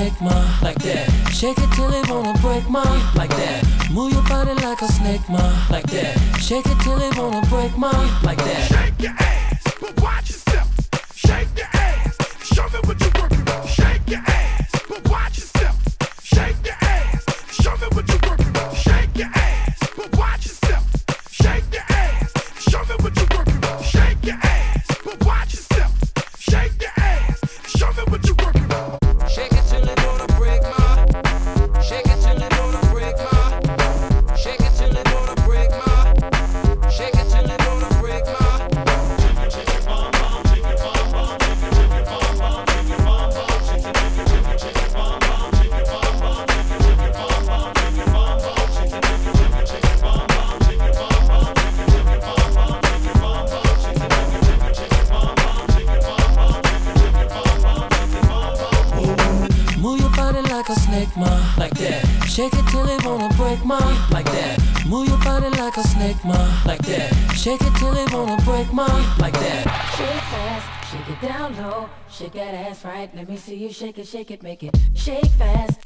snake, ma. Like that. Shake it till it wanna break, ma. Like that. Move your body like a snake, ma. Like that. Shake it till it wanna break, ma. Like that. Shake your ass, but watch it. Let me see you shake it, shake it, make it shake fast.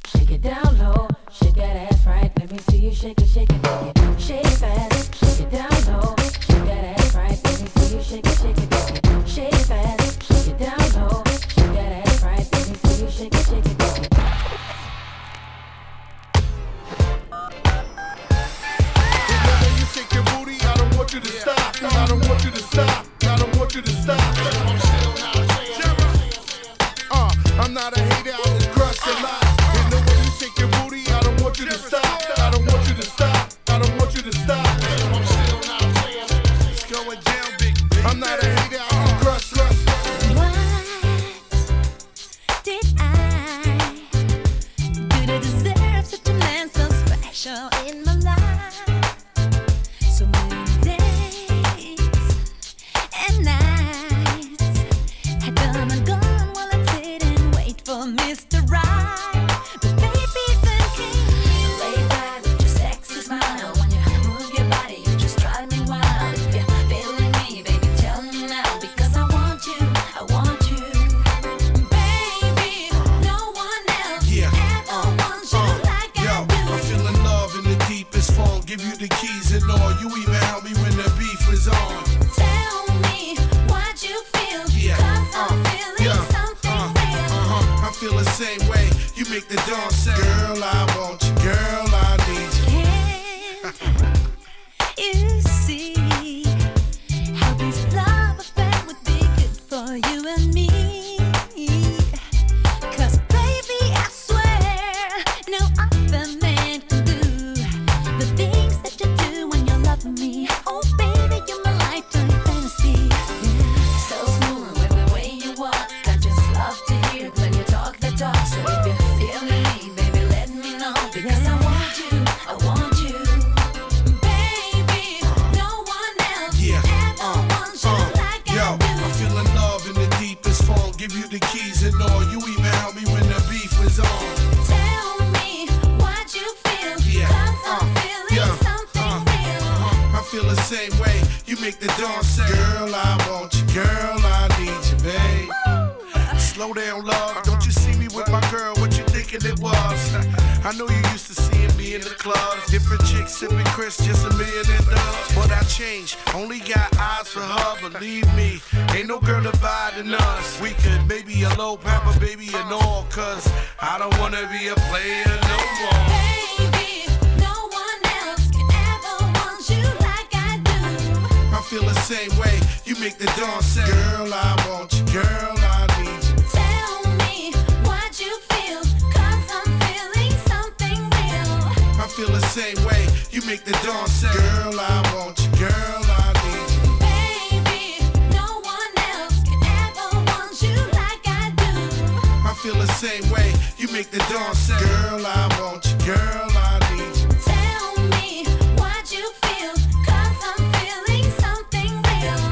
same way you make the dawn say, Girl, I want you, girl, I need you. Tell me what you feel, I'm feeling something real.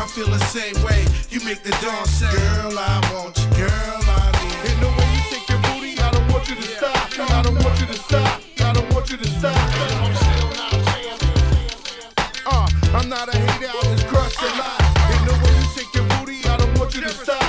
I feel the same way you make the dawn say, Girl, I want you, girl, I need you. In the way you shake your booty, I don't want you to stop. I don't want you to stop. I don't want you to stop. Uh, I'm not a hater, I just crush a lot. In the way you shake your booty, I don't want you to stop.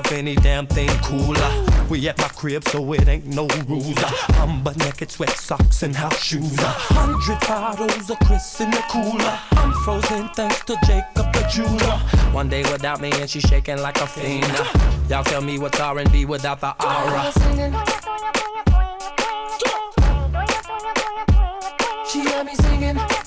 Of any damn thing cooler? We at my crib, so it ain't no rules. I'm butt naked, sweat socks and house shoes. A hundred bottles of Chris in the cooler. I'm frozen thanks to Jacob the jeweler. One day without me and she's shaking like a fiend. Y'all tell me what's R&B without the aura. She heard me singing.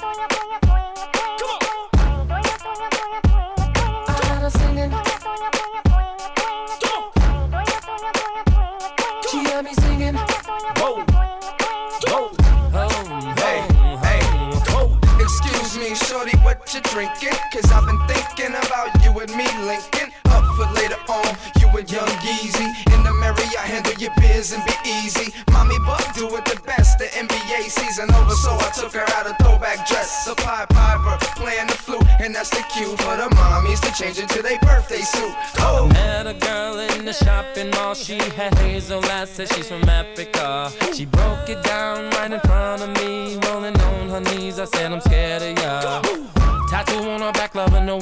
Drinking? Cause I've been thinking about you and me linking up for later on. You and young Yeezy in the Marriott, handle your biz and be easy. Mommy Buck do it the best. The NBA season over, so I took her out a throwback dress. A Pied Piper playing the flute, and that's the cue for the mommies to change into their birthday suit. Oh, Met a girl in the shopping mall. She had hazel eyes, said she's from Africa. She broke it down right in front of me, rolling on her knees. I said, I'm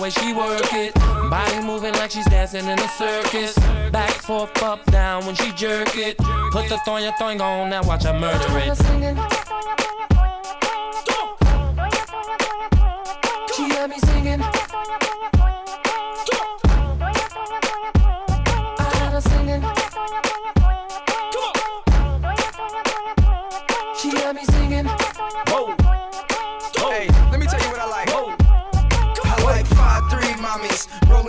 way she work it. Body moving like she's dancing in a circus. Back, forth, up, down when she jerk it. Put the thong, your thong on, now watch her murder it. She heard me singing.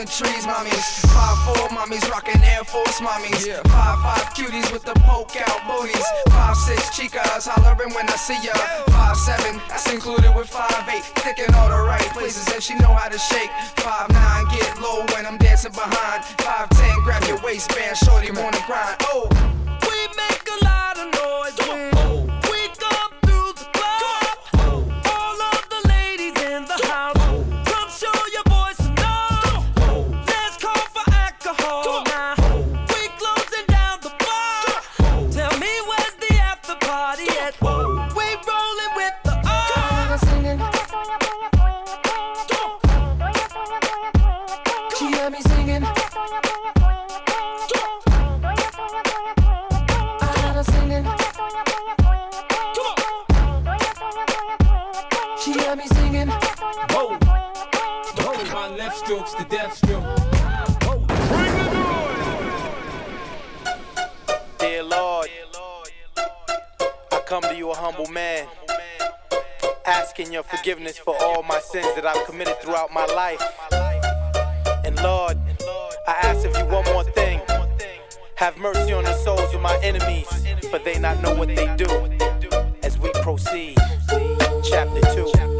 Rolling trees mommies, five four mommies, rocking Air Force mommies, five five cuties with the poke out booties, five six chicas hollering when I see ya, five seven that's included with five eight, thick all the right places and she know how to shake, five nine get low when I'm dancing behind, five ten grab your waistband, shorty wanna grind. Oh, We make a lot of noise the death stroke. Dear Lord, I come to you a humble man, asking your forgiveness for all my sins that I've committed throughout my life. And Lord, I ask of you one more thing. Have mercy on the souls of my enemies, for they not know what they do. As we proceed, chapter 2.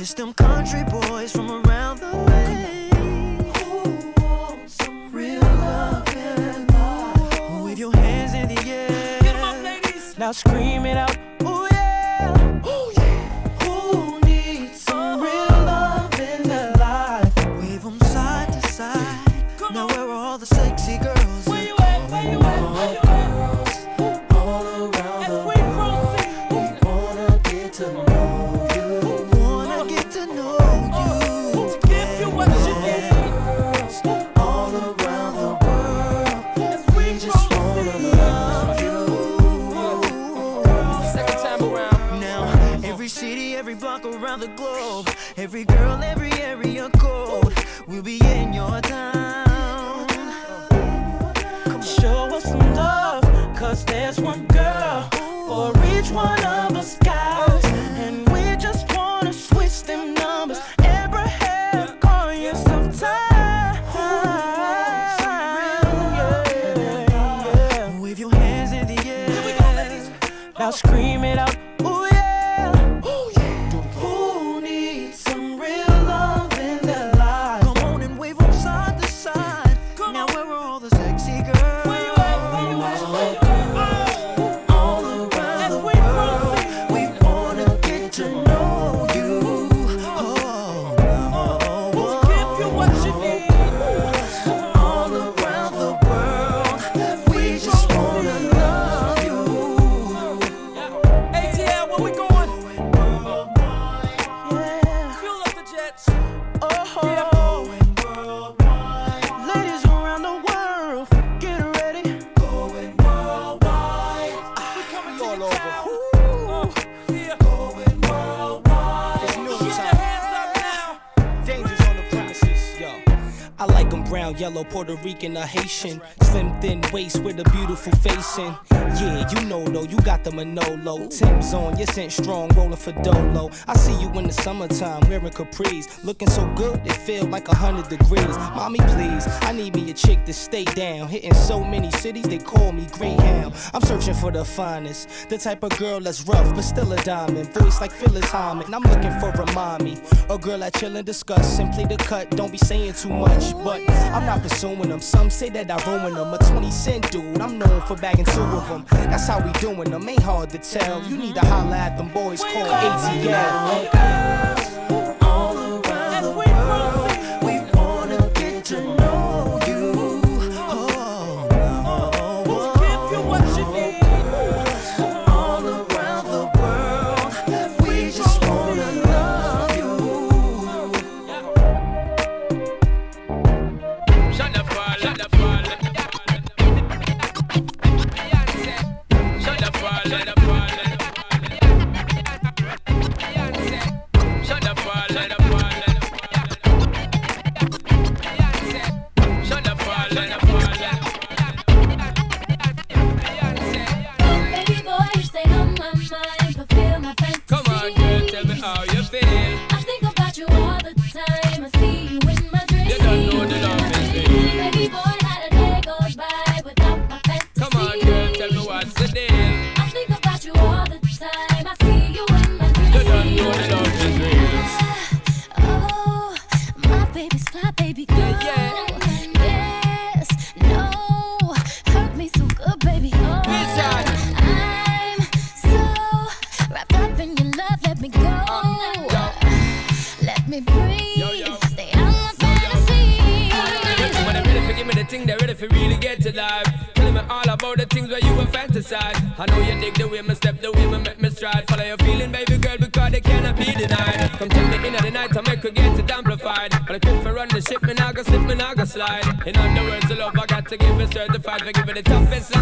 It's them country boys from around the way who some real love and. With your hands in the air, now scream it out. Every girl, every Jamaican a Haitian. Slim, thin waist with a beautiful face and you got the Manolo. Tim's on, you sent strong, rolling for Dolo. I see you in the summertime, wearing capris. Looking so good, it feel like a hundred degrees. Mommy, please, I need me a chick to stay down. Hitting so many cities, they call me Greyhound. I'm searching for the finest, the type of girl that's rough, but still a diamond. Voice like Phyllis Hyman, I'm looking for a mommy. A girl I chill and discuss, simply the cut, don't be saying too much. But I'm not pursuing them, some say that I ruin them. A 20 cent dude, I'm known for bagging two of them. That's how we doing them ain't hard to tell. You need to holler at them boys, call ATL. gotta give it the toughest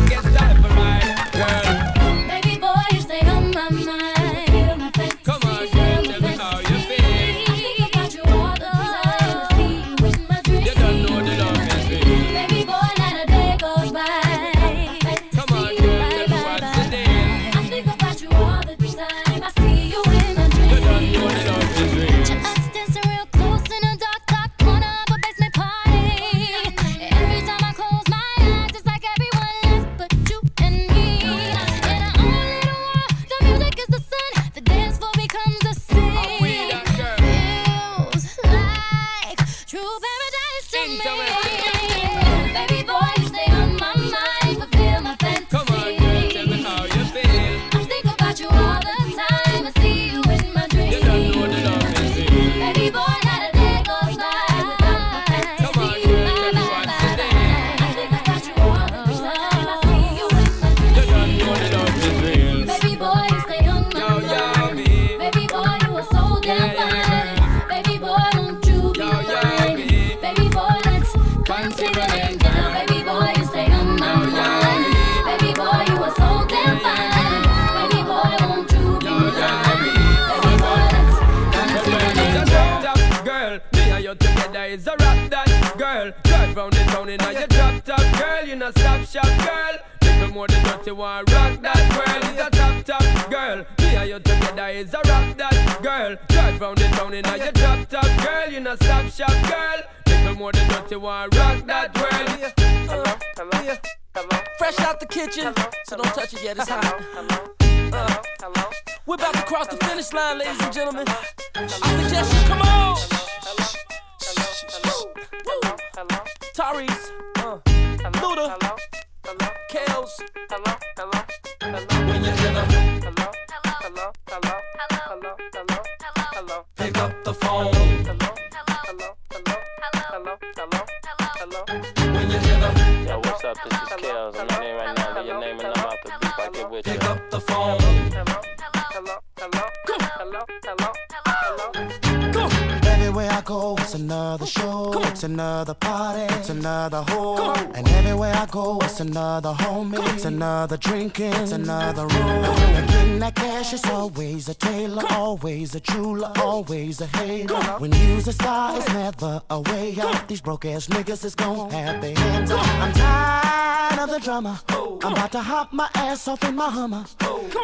star, it's never a way out. These broke ass niggas is gon' have their hands up. I'm tired of the drama. I'm about to hop my ass off in my Hummer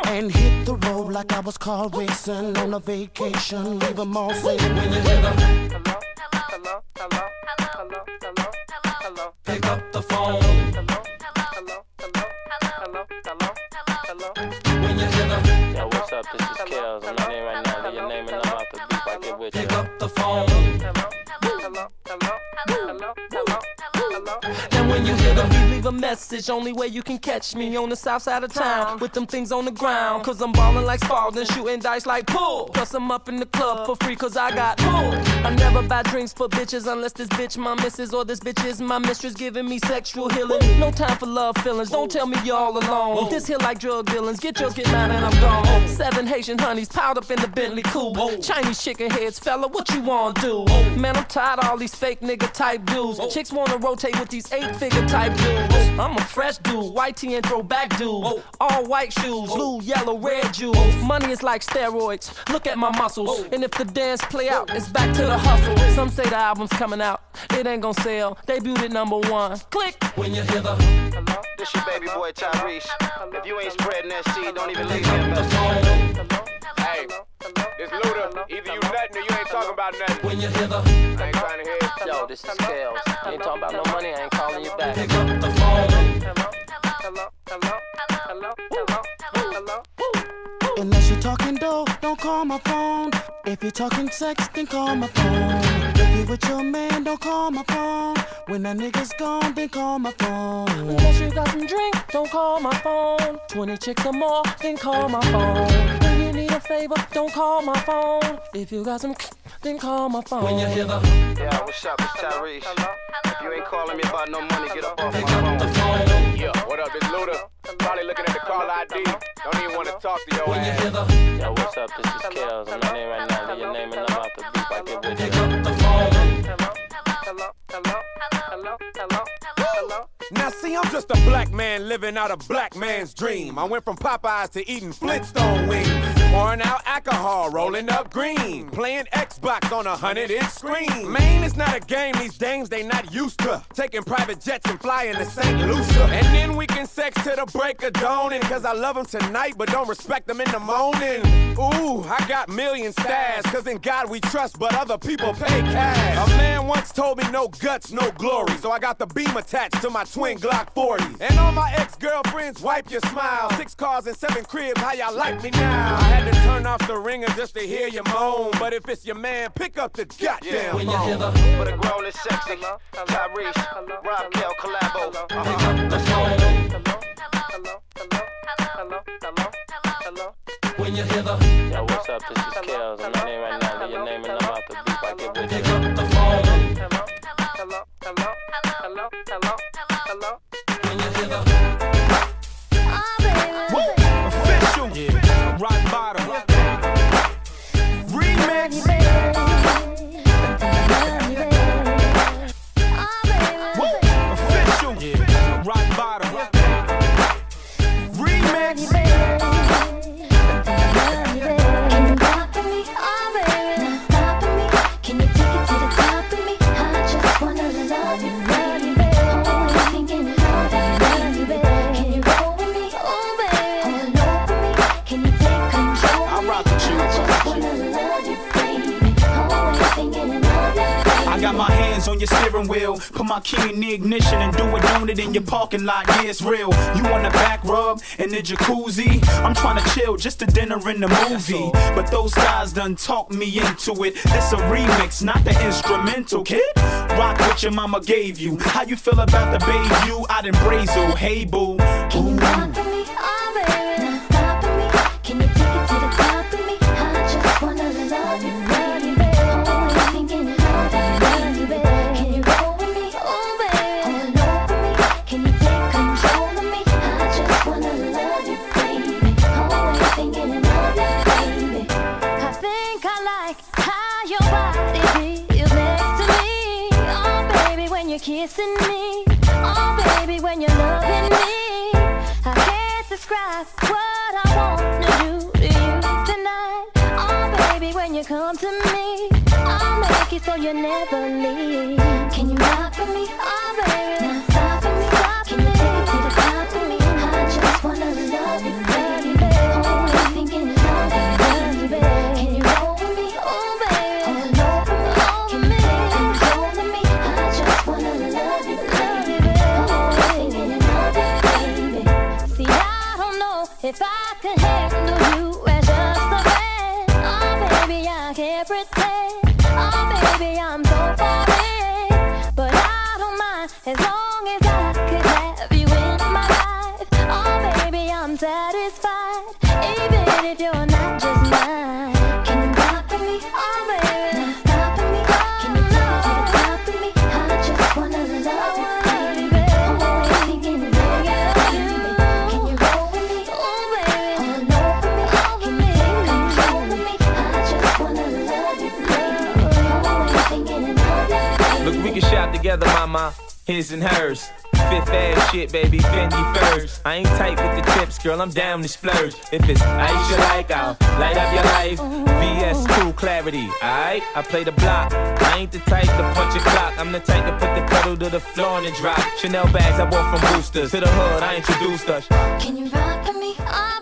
and hit the road like I was car racing on a vacation. Leave 'em all saying when you hear the message. Only way you can catch me on the south side of town with them things on the ground. Cause I'm ballin' like Spalding, shooting dice like pool. Plus, I'm up in the club for free cause I got pool. I never buy drinks for bitches unless this bitch my missus or this bitch is my mistress giving me sexual healing. No time for love feelings. Don't tell me you're all alone. This here like drug dealings. Get yours, get mine, and I'm gone. Seven Haitian honeys piled up in the Bentley coupe. Chinese chicken heads, fella, what you wanna do? Man, I'm tired of all these fake nigga type dudes. Chicks wanna rotate with these eight figure type dudes. I'm a fresh dude, white tee and throwback dude. All white shoes, blue, yellow, red jewels. Money is like steroids. Look at my muscles. And if the dance play out, it's back to the hustle. Some say the album's coming out, it ain't gonna sell. Debuted at number one. Click when you hear the This your baby boy Tyrese. If you ain't spreading that seed, don't even leave pick me a up the message. Phone. Hey, it's Luda. Either you nutting or you ain't talking about nothing. When you hear the I ain't trying to hear it. Yo, this is Kels. You ain't talking about no money. I ain't calling you back. pick up the phone. Hello, hello, hello, hello, hello, hello. hello. Unless you're talking dough, don't call my phone. If you're talking sex, then call my phone. If you're with your man, don't call my phone. When that nigga's gone, then call my phone. Unless you got some drink, don't call my phone. 20 chicks or more, then call my phone. When you need a favor, don't call my phone. If you got some, then call my phone. When you hear the Yeah, what's up? It's Tyrese. If you ain't calling me about no money, get up off my pick up the phone. phone. Yeah, what up? This Luda. Probably looking at the call ID. Don't even want to talk to your When you hear the Yo, what's up? This is Kels. I'm in here right now. Leave your name and number out the beep. I get with pick you. up the phone. Now see, I'm just a black man living out a black man's dream. I went from Popeyes to eating Flintstone wings. Pouring out alcohol, rolling up green. Playing Xbox on a hundred inch screen. Maine is not a game, these dames they not used to. Taking private jets and flying to St. Lucia. And then we can sex to the break of dawn. And cause I love them tonight, but don't respect them in the morning. Ooh, I got million stars. Cause in God we trust, but other people pay cash. A man once told me no guts, no glory. So I got the beam attached to my twin Glock 40. And all my ex girlfriends, wipe your smile. Six cars and seven cribs, how y'all like me now? I had to turn off the ringer just to hear you moan. But if it's your man, pick up the goddamn When you phone. hear the for the grown and sexy, Tyrese, Rob Kel collabo. Pick up the phone. When you hear the Yo, what's up? This is Kels, and my name right now. Leave your name and number out the beat. I get with pick up the phone. When you hear the steering wheel. Put my key in the ignition and do it, own it in your parking lot. Yeah, it's real. You on the back rub in the jacuzzi? I'm trying to chill, just a dinner in the movie. But those guys done talked me into it. This a remix, not the instrumental, kid. Rock what your mama gave you. How you feel about the babe you out in Brazil? Hey boo. Your body feels next to me. Oh, baby, when you're kissing me. Oh, baby, when you're loving me. I can't describe what I want to do to you tonight. Oh, baby, when you come to me. I'll make it so you never leave. Can you rock for me? Oh, baby. Now His and hers. Fifth ass shit, baby, Fendi furs. I ain't tight with the tips, girl, I'm down to splurge. If it's ice you like, I'll light up your life. VS2 clarity, alright? I play the block. I ain't the type to punch a clock. I'm the type to put the pedal to the floor and drop. Chanel bags I bought from boosters. To the hood, I introduced us. Can you rock for me? Oh,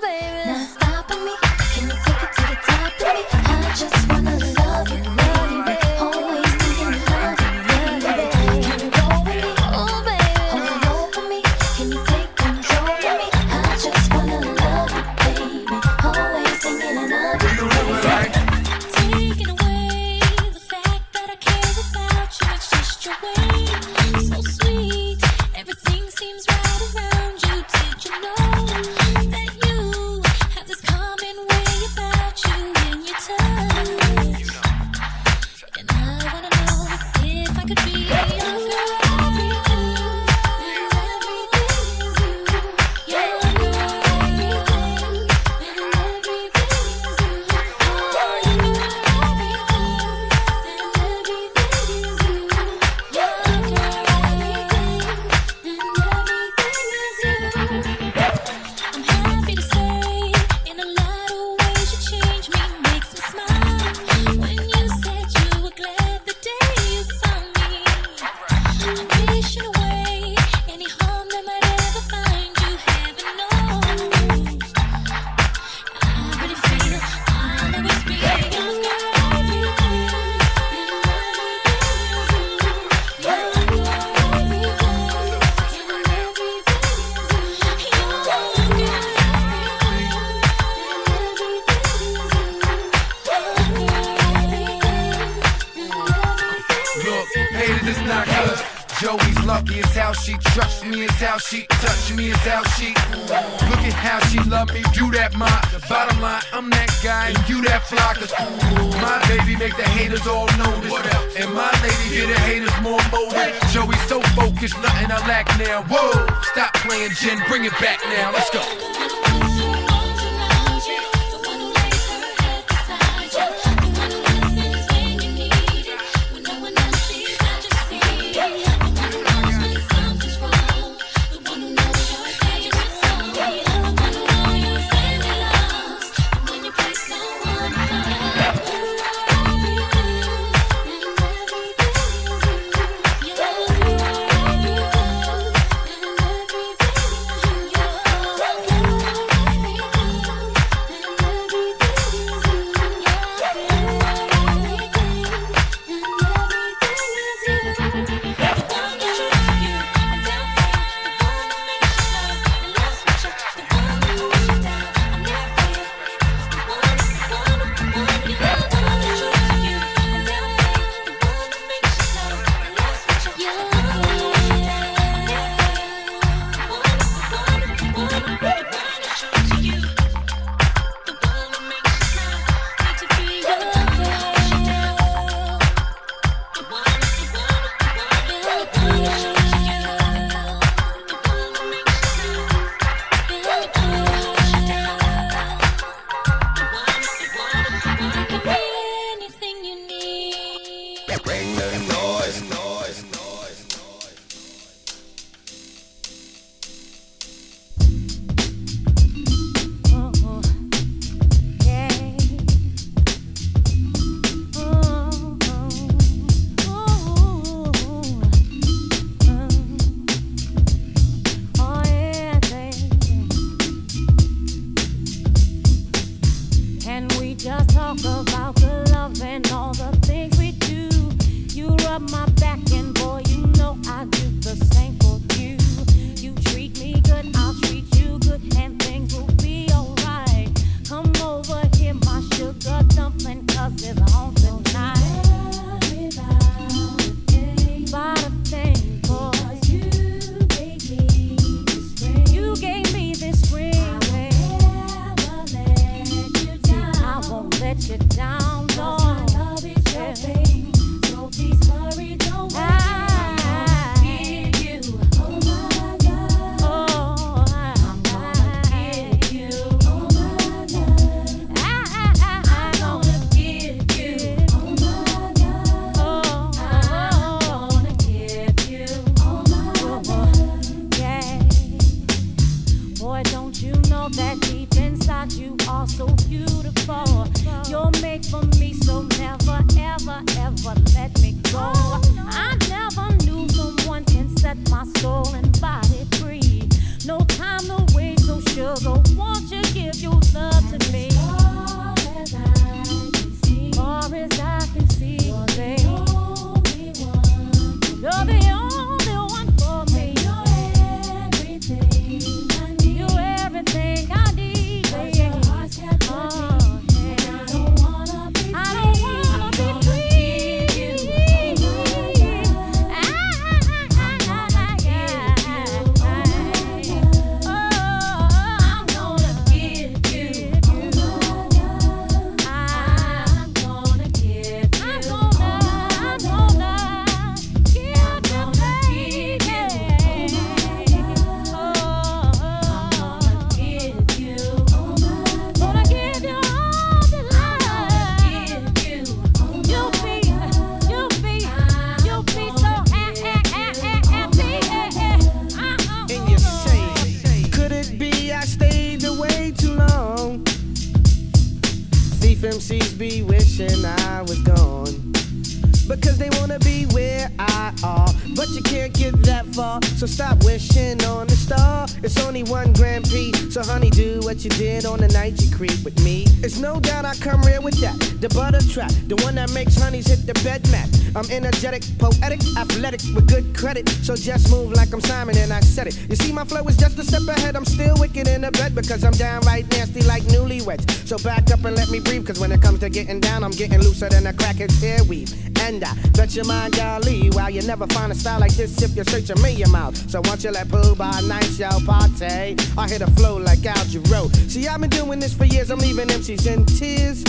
So just move like I'm Simon and I said it. You see, my flow is just a step ahead. I'm still wicked in the bed because I'm downright nasty like newlyweds. So back up and let me breathe, cause when it comes to getting down, I'm getting looser than a crackhead's earweave. And I bet your mind, golly, while you never find a style like this if you're searching me out. So once you let poo by night, y'all party, I hit a flow like Al Jarreau. See, I've been doing this for years, I'm leaving MCs in tears,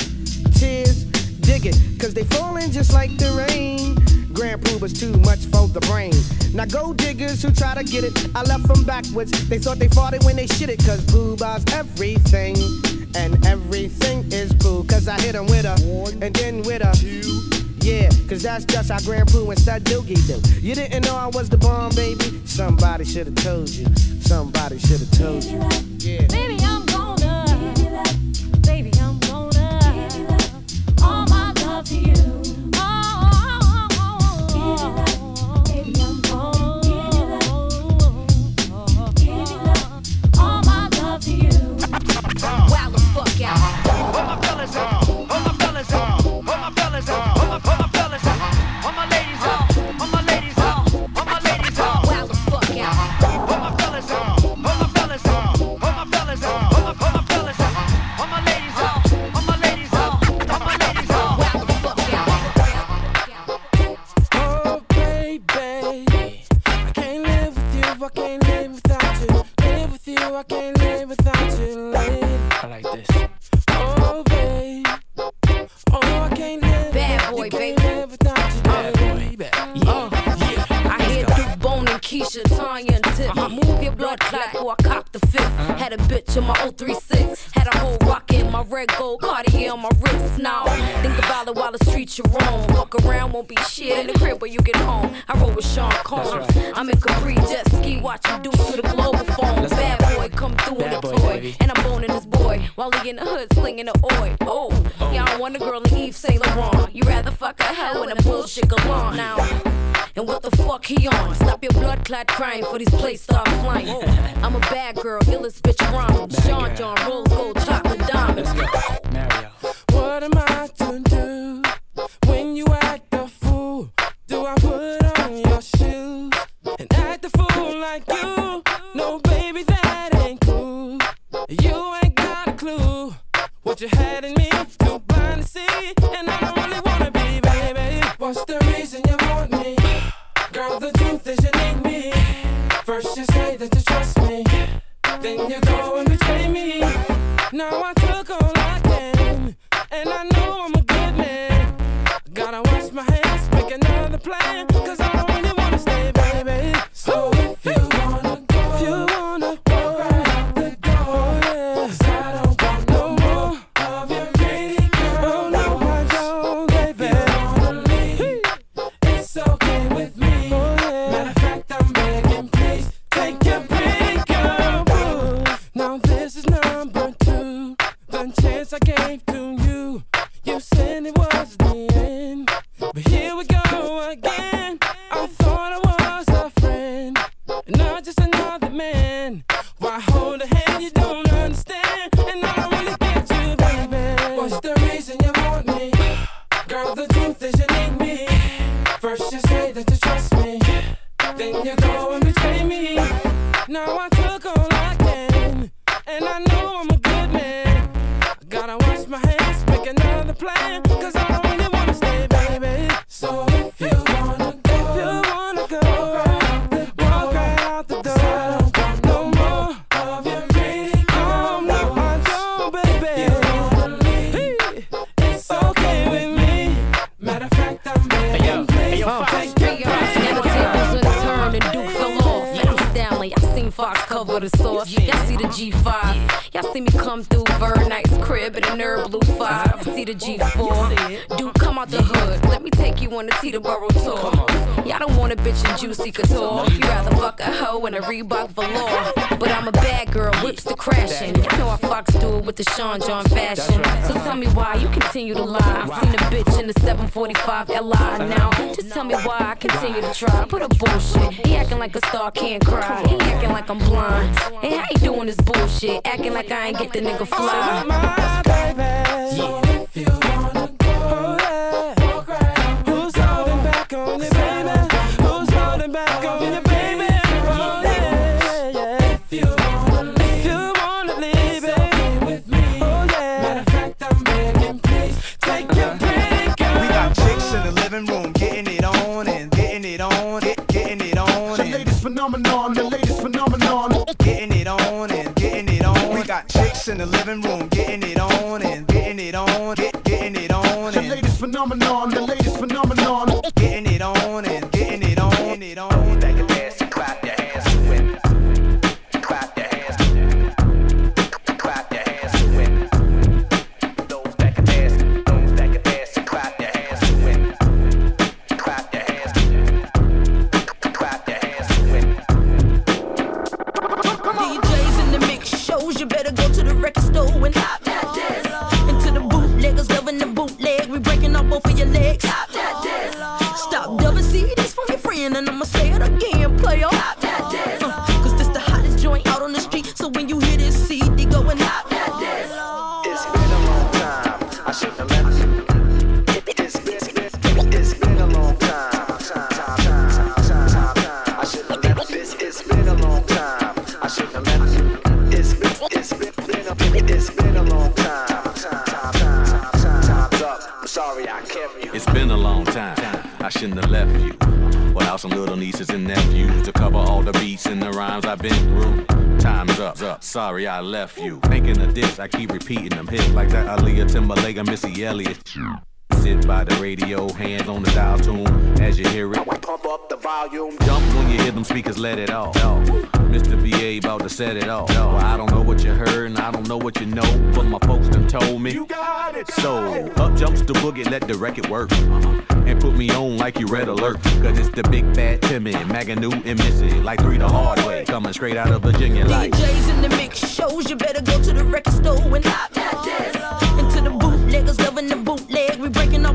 tears, dig it, cause they falling just like the rain Grand Poo was too much for the brain. Now gold diggers who try to get it, I left them backwards. They thought they fought it when they shit it, cause boo everything. And everything is boo, cause I hit them with a, One, and then with a, two, yeah, cause that's just how Grand Poo and Stud Doogie do. You didn't know I was the bomb, baby. Somebody should have told you. Somebody should have told you. Yeah. Baby, girl, the get the nigga fly. Sorry I left you. Thinking of this, I keep repeating them hits like that Aaliyah Timbaland and Missy Elliott. Sit by the radio, hands on the dial tune as you hear it. Pump up the volume. Jump when you hear them speakers, let it off. Mr. VA about to set it off. Well, I don't know what you heard and I don't know what you know, but my folks done told me. You got it. So up jumps the boogie, let the record work. Uh-huh. And put me on like you red alert. Cause it's the big bad Timmy, Magoo and Missy. Like three the hard way. Coming straight out of Virginia like. DJs in the mix shows, you better go to the record store and hop that disc. Into the bootleggers loving the bootleg,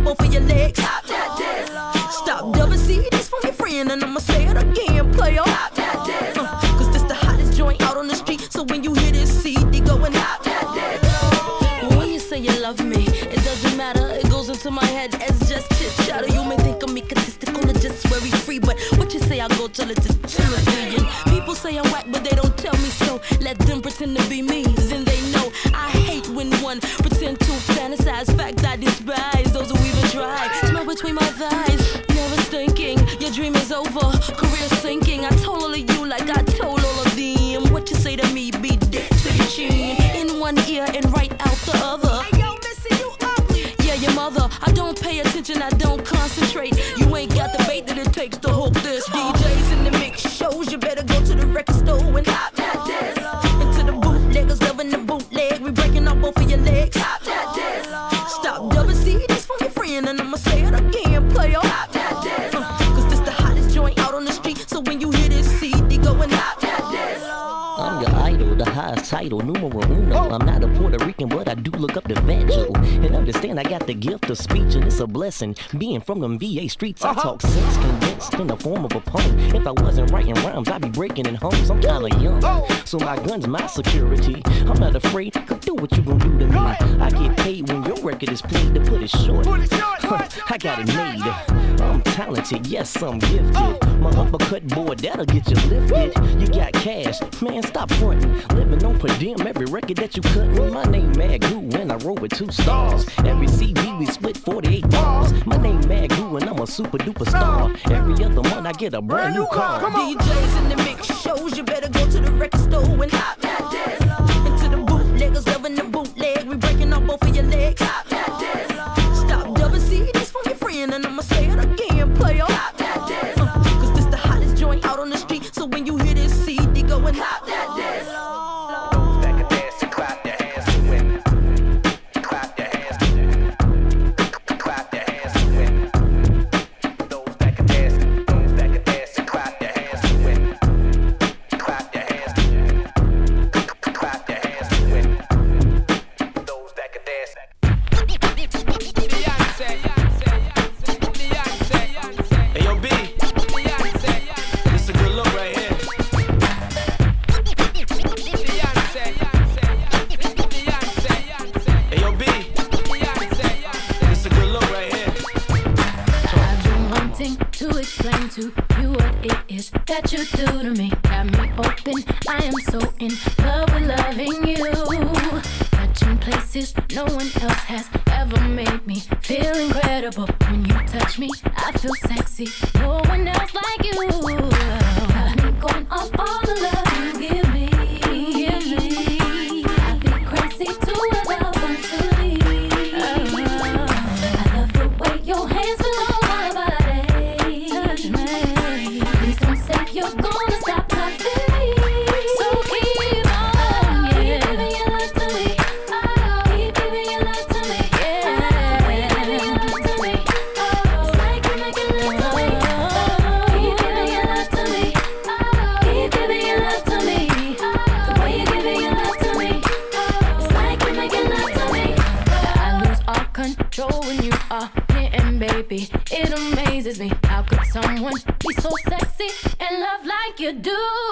we breaking up both of your legs. Hop that disc. Stop dubbing CDs from your friend, and I'ma say it again, player. Hop that disc. Uh, Cause this the hottest joint out on the street, so when you hear this CD, go and hop that disc. When you say you love me, it doesn't matter, it goes into my head as just chit chatter. You may think of me statistical or just very free, but what you say, I go tell it to television. People say I'm whack, but they don't tell me so. Let them pretend to be me, then they know. I hate when one pretend to fantasize. Fact I despise even. Smell between my thighs, never stinking. Your dream is over, career sinking. I told all of you like I told all of them. What you say to me, be dead to your chin. In one ear and right out the other. Yeah, your mother. I don't pay attention, I don't concentrate. 罗努莫。I'm not a Puerto Rican, but I do look up to Vangel. And understand I got the gift of speech, and it's a blessing. Being from them VA streets, I talk sense condensed in the form of a poem. If I wasn't writing rhymes, I'd be breaking in homes. I'm kinda young, so my gun's my security. I'm not afraid, do what you gon' do to me. I get paid when your record is played, to put it short. I got it made. I'm talented, yes, I'm gifted. My uppercut board, that'll get you lifted. You got cash, man, stop fronting. Living on per diem, every record that you cutting. My name Magoo, and I roll with two stars. Every CD we split 48 bars. My name Magoo, and I'm a super duper star. Every other month I get a brand new car. DJs in the mix shows, you better go to the record store and hop that disc. Into the bootleggers loving the bootleg, we breaking up both of your legs. Hop that disc. Stop dubbing CDs from your friend, and I'ma someone be so sexy and love like you do.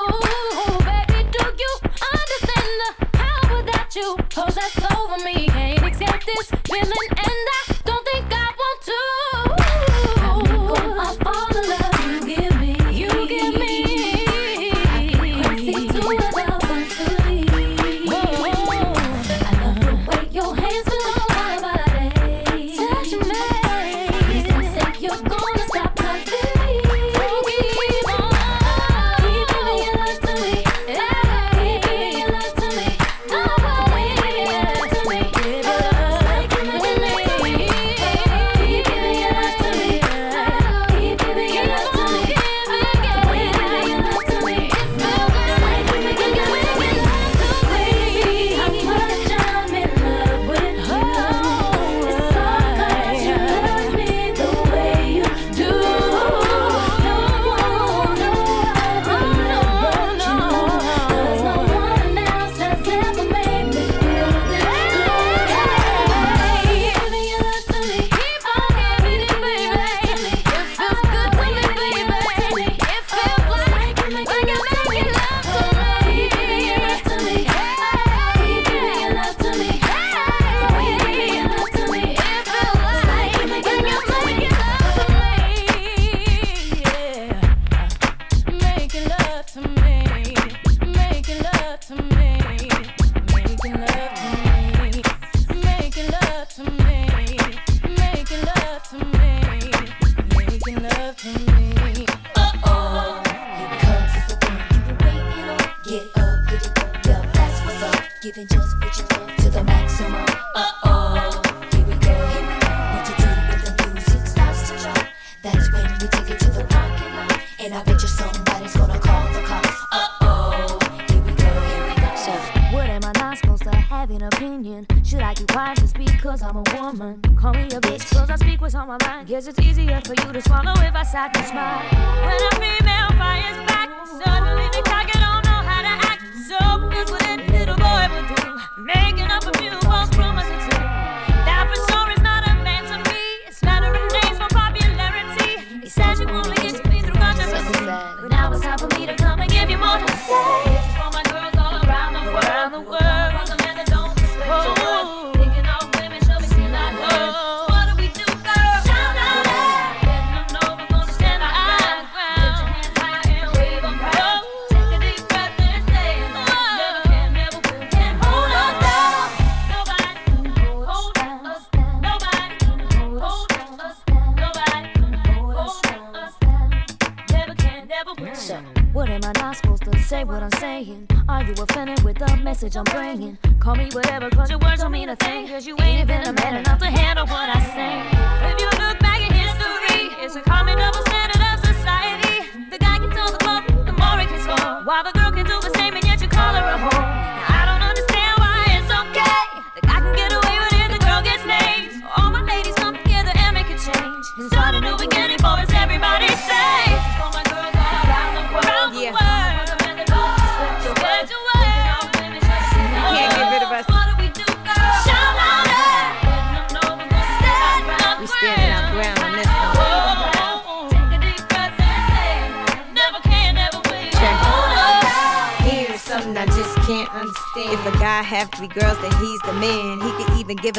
have an opinion. Should I keep quiet just because I'm a woman? Call me a bitch, cause I speak what's on my mind. Guess it's easier for you to swallow if I sat and smile. When a female fires back, suddenly they talk and don't know how to act. So is what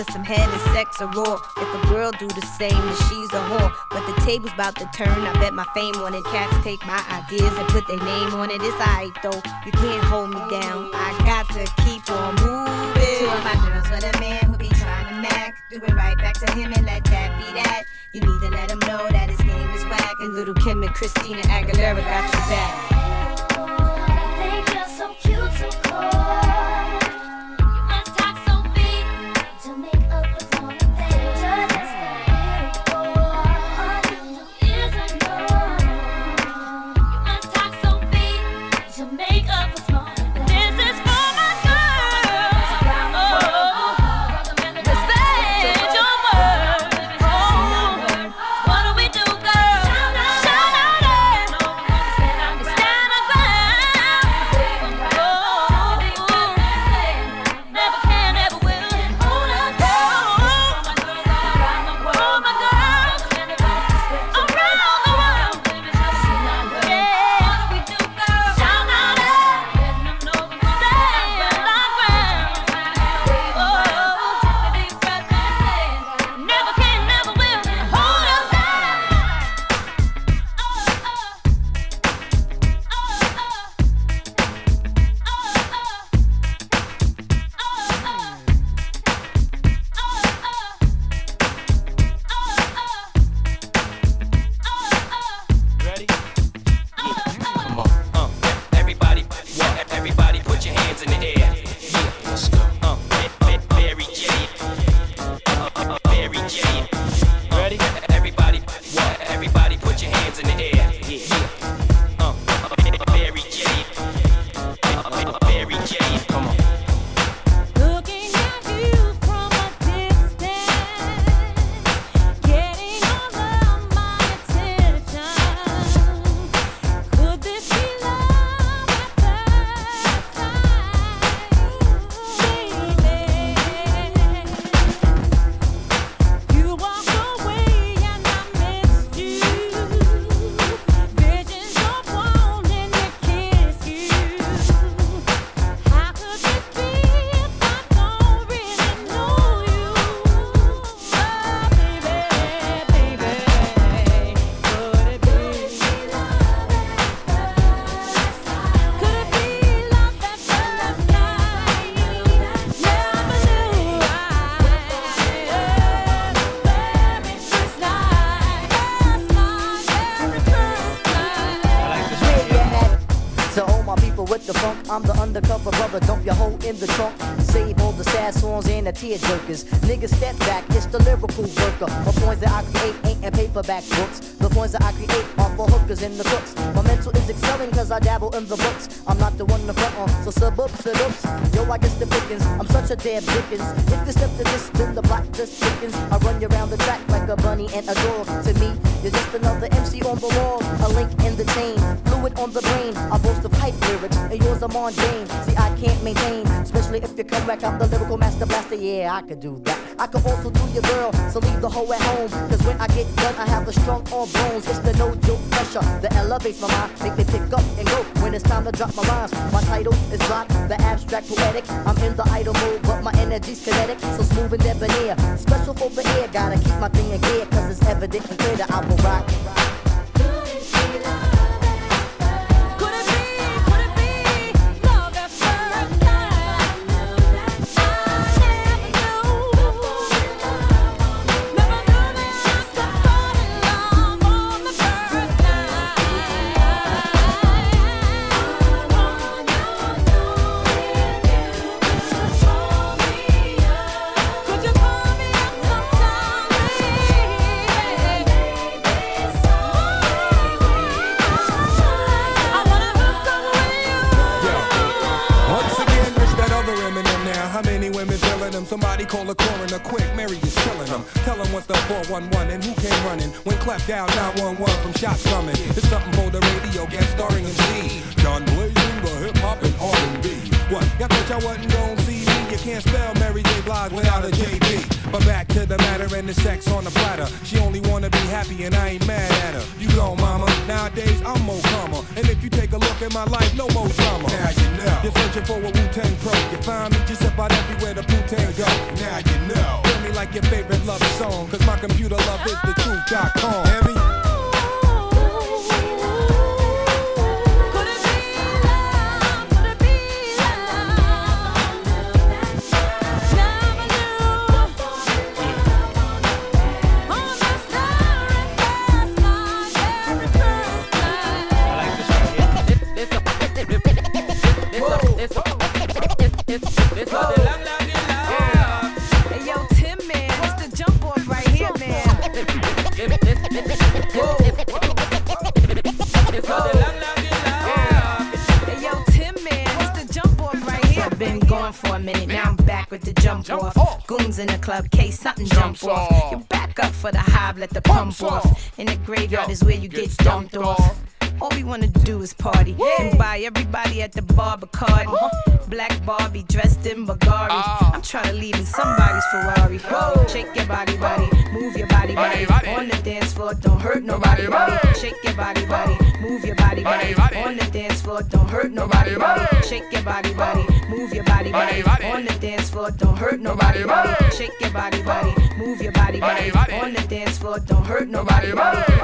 some head and sex or raw. If a girl do the same, then she's a whore. But the table's about to turn. I bet my fame on it. Cats take my ideas and put their name on it. It's alright though. You can't hold me down. I got to keep on moving. Two of my girls with a man who be trying to mac. Do it right back to him and let that be that. You need to let him know that his game is whack. And little Kim and Christina Aguilera got your back. The funk, I'm the undercover brother. Dump your hoe in the trunk. Save all the sad songs and the tear jerkers. Niggas step back, it's the lyrical worker. The points that I create ain't in paperback books. Points that I create are for hookers and the cooks. My mental is excelling cause I dabble in the books. I'm not the one to front on, so sub up, sub ups. Yo, I guess the pickings. I'm such a damn dickens. If you step to this, then the block just thickens. I run you around the track like a bunny and a dog. To me, you're just another MC on the wall. A link in the chain, fluid on the brain. I boast of hype lyrics, and yours are mundane. See, I can't maintain, especially if you come back. I'm the lyrical master blaster. Yeah, I could do that. I could also do your girl, so leave the hoe at home. Cause when I get done, I have a strong arm bones. It's the no joke pressure that elevates my mind, make me pick up and go when it's time to drop my rhymes. My title is Rock, the abstract poetic. I'm in the idle mode, but my energy's kinetic, so smooth and debonair. Special for the air, gotta keep my thing in gear, cause it's evident and clear that I will rock. Once Somebody call the coroner quick. Mary is killing him. Tell him what's the 411 and who came running. When clap down 911 from shots coming. It's something for the radio guest starring MC. John Blazing, the hip hop and R&B. What? Y'all thought y'all wasn't gonna see me? You can't spell Mary J. Blige without a JB. But back to the matter and the sex on the platter. She only wanna be happy and I ain't mad at her. You know, mama, nowadays I'm more calmer. And if you take a look at my life, no more drama. Now you know. You're searching for a Wu-Tang pro. You find me just about everywhere the Wu-Tang go now you know. Feel me like your favorite love song, cause my computer love is the truth.com. graveyard is where you get dumped off. All we wanna do is party Woo! and buy everybody at the bar Bacardi. Uh-huh. Black Barbie dressed in Bulgari. Uh-huh. Ah. I'm trying to leave in somebody's Ferrari. Whoa. Shake your body, body, move your body, body, body. on the dance floor. Don't hurt nobody, body. Shake your body, body, move your body, body, on the dance floor. Don't hurt nobody, body. Shake your body, body, move your body, body, body. on the dance floor. Don't hurt nobody, body. Shake your body, body, move your body, body, on the dance floor. Don't hurt nobody, body.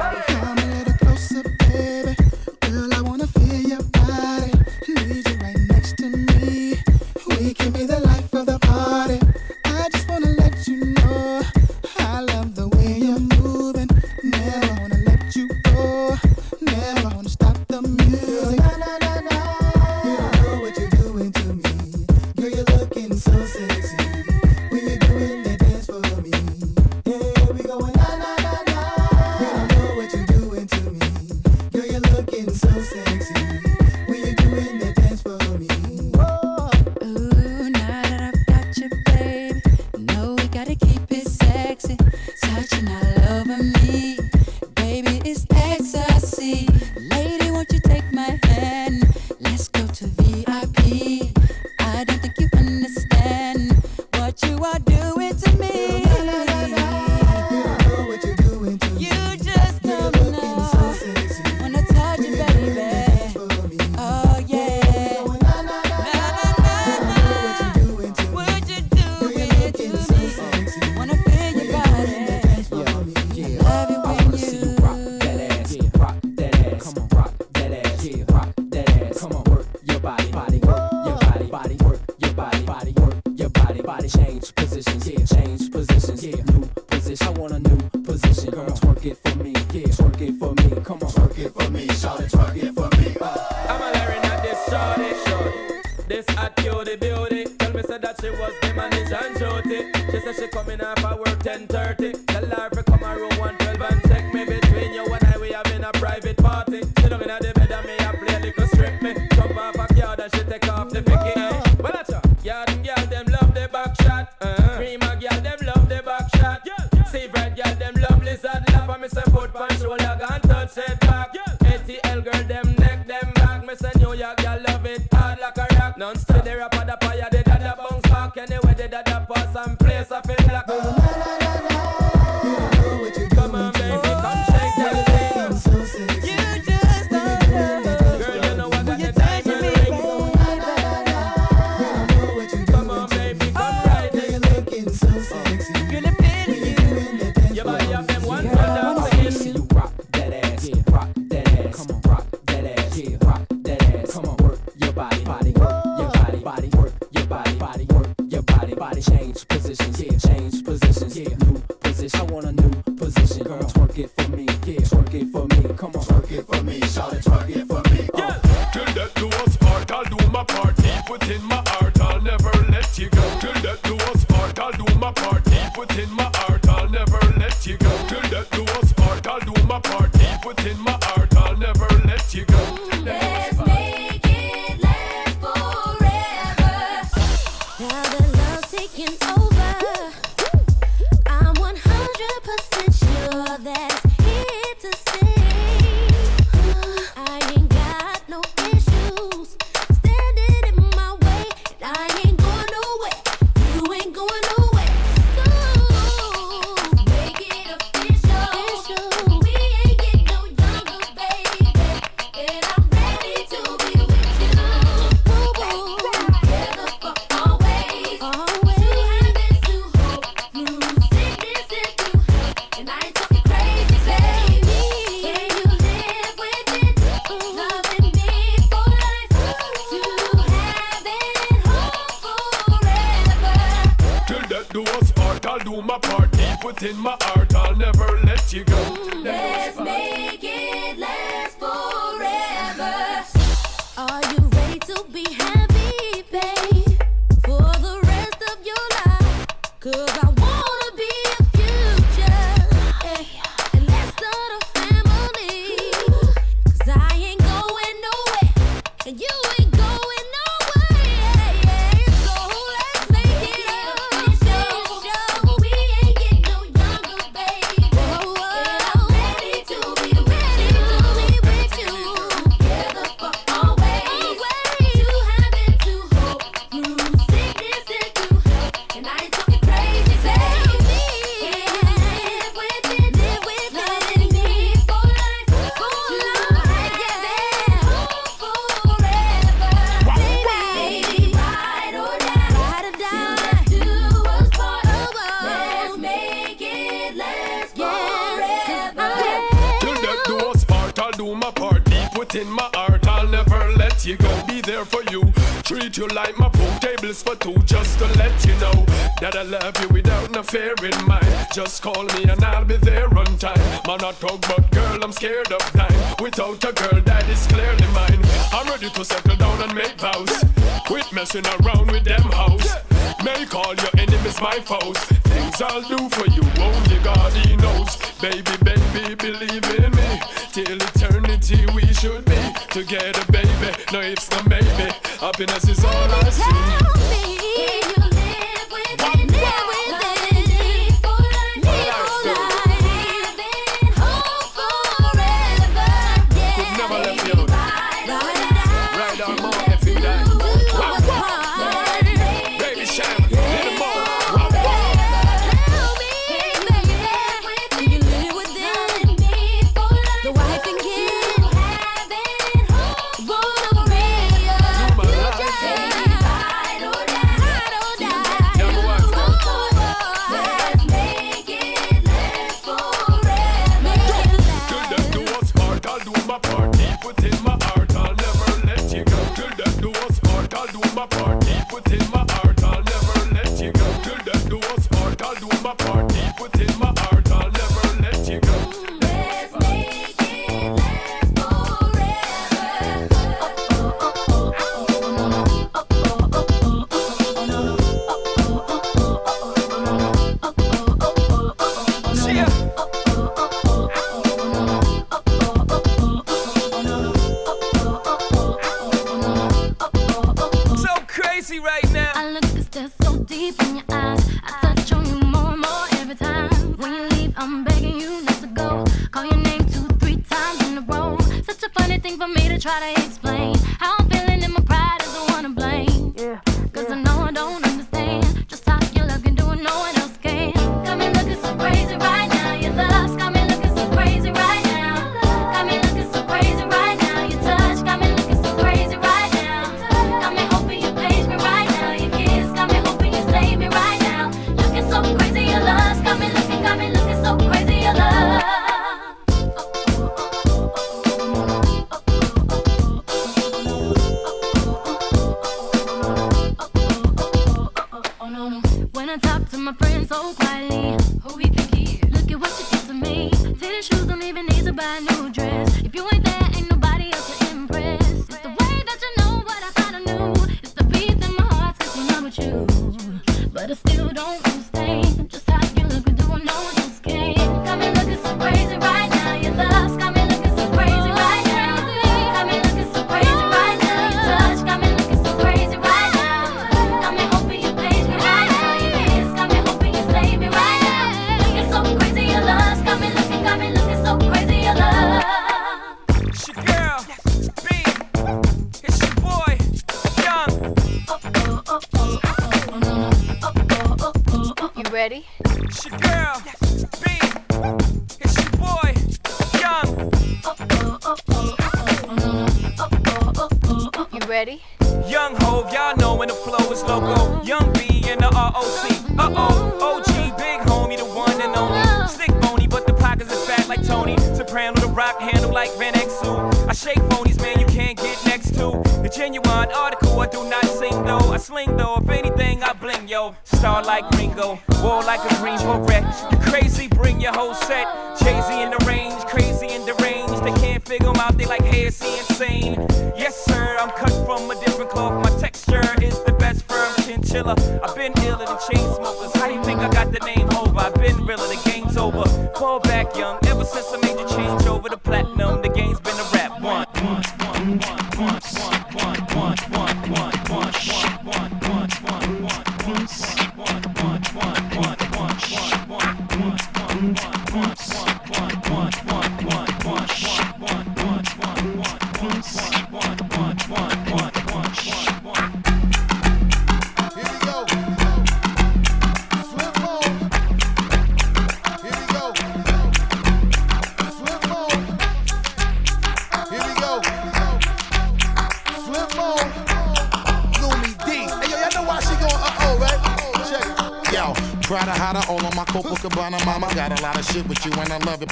Like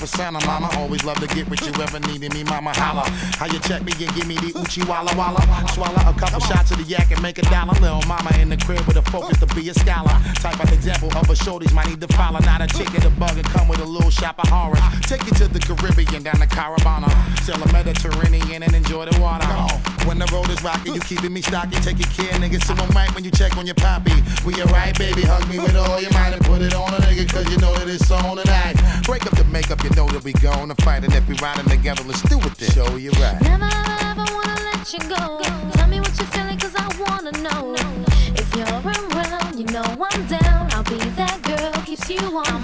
it, persona, mama. Always love to get with you, ever needed me, mama. Holla. How you check me and give me the Uchi Walla Walla? Swallow a couple shots of the yak and make a dollar. Little mama in the crib with a focus to be a scholar. Type of example of a shorties might need to follow. Not a chick in a bug and come with a little shop of horrors. Take you to the Caribbean, down to Caravana. Sail the Mediterranean and enjoy the water. When the road is rocky, you keeping me stocky. Taking care, nigga. So I'm right when you check on your poppy. We alright, baby. Hug me with all your might and put it on a nigga, cause you know that it's on tonight. Break up the makeup, you know that we gonna fight. And if we riding together, let's do it then. Show you right. Never ever wanna let you go. Tell me what you're feeling, cause I wanna know. If you're around, you know I'm down. I'll be that girl, keeps you on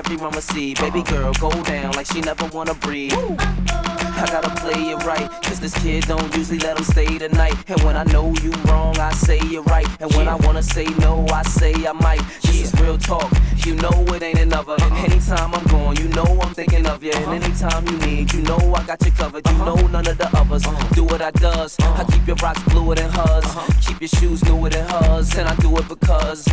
everyone will see. Baby girl, go down like she never wanna breathe. I gotta play it right, cause this kid don't usually let him stay the night. And when I know you wrong, I say you're right. And when I wanna say no, I say I might. This is real talk, you know it ain't another. Uh-huh. Anytime I'm gone, you know I'm thinking of you. And uh-huh. anytime you need, you know I got you covered. You uh-huh. know none of the others do what I does. I keep your rocks bluer than hers, keep your shoes newer than hers. And I do it because.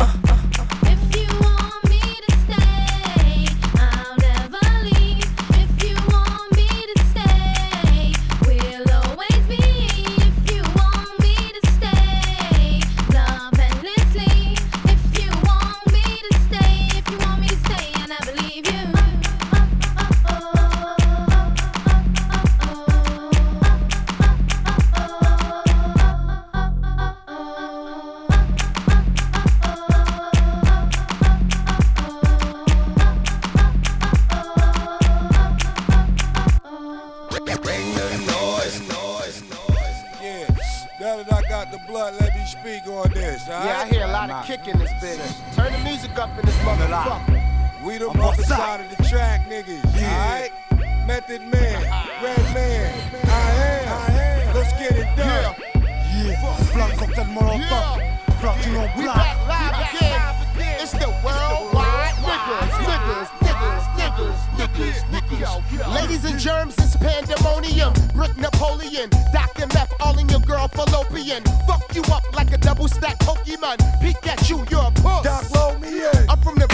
Black cocktail molotov. Platinum We black. back live again. It's the worldwide niggas, niggas, niggas, niggas, niggas, niggas. Ladies and germs, it's pandemonium. Brick Napoleon, Dr. Meth, all in your girl fallopian. Fuck you up like a double stack Pokemon. Peek at you, you're a puss.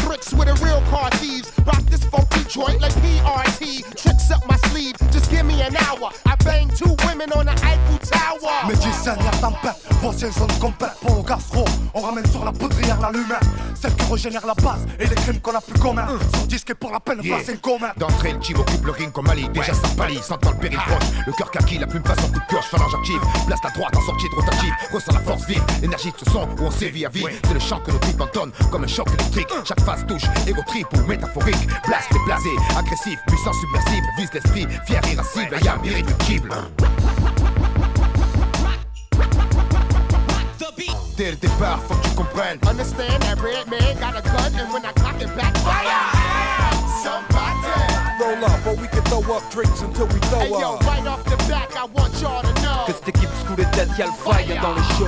Bricks with the real car thieves. Rock this funky joint like PRT. Tricks up my sleeve, just give me an hour. I bang two women on the Eiffel Tower. Médicine, y'a tempête, vos ciels sont complètes pour le gastro. On ramène sur la poudrière la lumière, celle qui régénère la base et les crimes qu'on a plus communs. Sur disque et pour la peine, Yeah. c'est une commun. D'entrée, le team occupe le ring comme Ali. Déjà ça pâlit, sentant le péril proche. Le cœur kaki, la plume passe en coup de pioche, phalange active. Place la droite en sortie de rotative. Ressent la force vive, énergie de ce son où on sévit à vie. C'est le chant que nos tripes entonnent comme un choc électrique. Chaque phase touche, égo trip ou métaphorique. Blast et blasé, agressif, puissant submersible. Vise l'esprit, fier, irascible, yam, irréductible. Dès le départ, faut que tu comprennes. Understand that red man got a gun, and when I cock it back, fire! Somebody! Roll up, or we can throw up drinks until we throw Hey yo, up. right off the back, I want y'all to know. Que cette équipe sous les têtes, y'a le fire dans le show.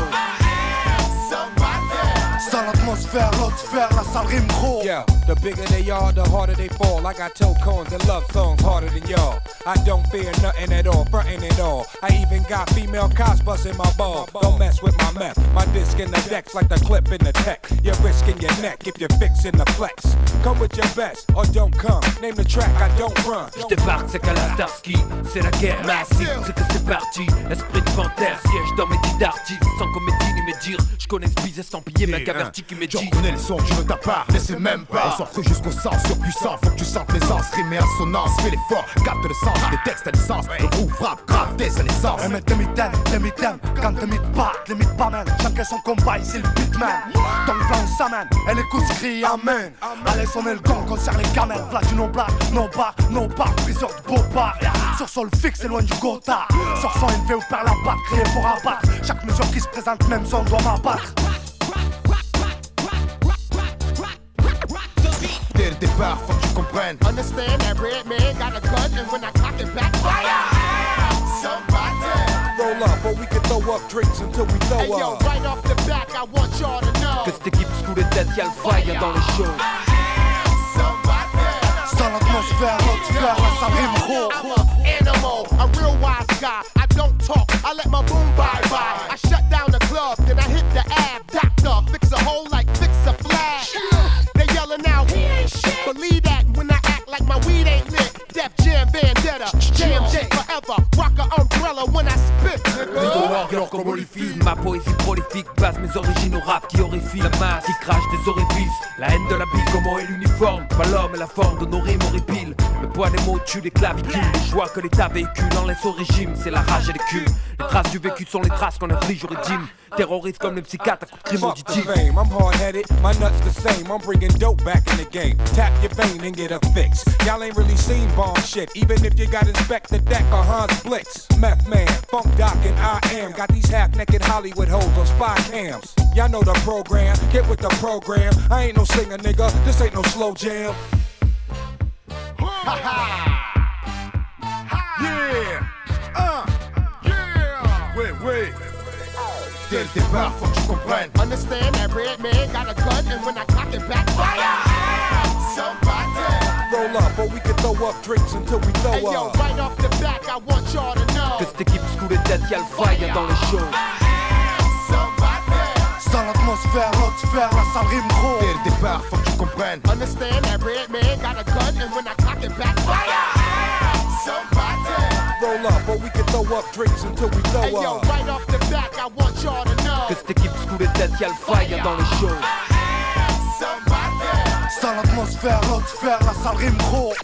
Sans l'atmosphère, l'autre sphère, la salle rime gros. Yeah, the bigger they are, the harder they fall. I got toe cones and love songs harder than y'all. I don't fear nothing at all, frontin' at all. I even got female cops busting my ball. Don't mess with my meth. My disc in the decks like the clip in the tech. You're risking your neck if you're fixing the flex. Come with your best or don't come. Name the track, I don't run. Je débarque, c'est qu'à la Starsky, c'est la guerre massive, c'est que c'est parti. Esprit de panthère, siège dans mes dix d'artistes, sans comédie ni médire. Je connais ce bise estampillé, mec averti qui m'est J'en dit. connais le son, tu ne t'as pas, laissez même pas. On s'offre jusqu'au sens surpuissant, faut que tu sentes l'aisance, rime et assonance, fais l'effort, capte le sens des textes à licence. Le groupe frappe, grave dès sa naissance. Un mètre de mitaine, de mitaine, quand te mythes pas, te mythes pas, man. Chacun son combat, ici le beatman. Ton plan on s'amène, elle écoute, crie Amen. Allez, sonner le gong, concerne les gamelles. Flash du non-black, non-bar, non-bar, priseur de beau bar. Sur sol fixe, c'est loin du gotha. Sur son élevé ou par la batte, crié pour abattre. Chaque mesure qui se présente, même son doit m'abattre. Dès faut que tu comprennes. Understand that Redman got a gun, and when I cock it back, fire! Somebody! Roll up, or we can throw up drinks until we throw Hey yo, up. right off the back, I want y'all to know. Que cette équipe sous les têtes, y'a le fire dans le show. Sans l'atmosphère, l'autre sphère, la salle rime gros. I'm a animal, a real wise guy. I don't talk, I let my boom bye bye. I shut down the club, then I hit the ab doctor. Fix a hole like fix Vendetta, Jam J forever. Umbrella when I spit, Ma poésie prolifique base mes origines au rap qui horrifie La masse qui crache des orifices. La haine de la bille, comment est l'uniforme? Pas l'homme et la forme de nos rimes horripiles. Le poids des mots tue les clavicules Les choix que l'État véhicule en laisse au régime C'est la rage et les culs Les traces du vécu sont les traces qu'on inflige au régime Terroriste comme les psychiatres à coups de crime auditif I'm hard headed, my nuts the same. I'm bringing dope back in the game. Tap your vein and get a fix. Y'all ain't really seen bomb shit, even if you got Inspectah Deck or Hans Blix. Meth Man, Funk Doc, and I am. Got these half naked Hollywood hoes on spy cams. Y'all know the program, get with the program. I ain't no singer, nigga, this ain't no slow jam. Yeah, uh, yeah. Wait, wait. Faut que tu comprennes. Understand that Redman got a gun, and when I cock it back, fire! Somebody! Roll up, or we can throw up drinks until we throw up. right off the back, I want y'all to know. Que cette équipe sous les y'a le fire dans. Sans l'atmosphère, l'autre sphère, la salle rime gros. Dès le départ, faut que tu. Understand that Redman got a gun, and when I cock it back, fire! Somebody! Roll up, or we can throw up drinks until we Hey throw yo, up. right off the back, I want y'all to know. Les têtes, y'a le fire dans le show. Sans l'atmosphère, l'autre sphère, la salle rime gros.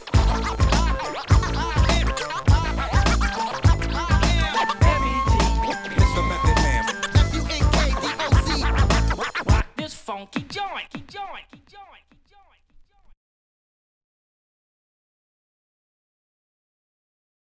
Funky joint.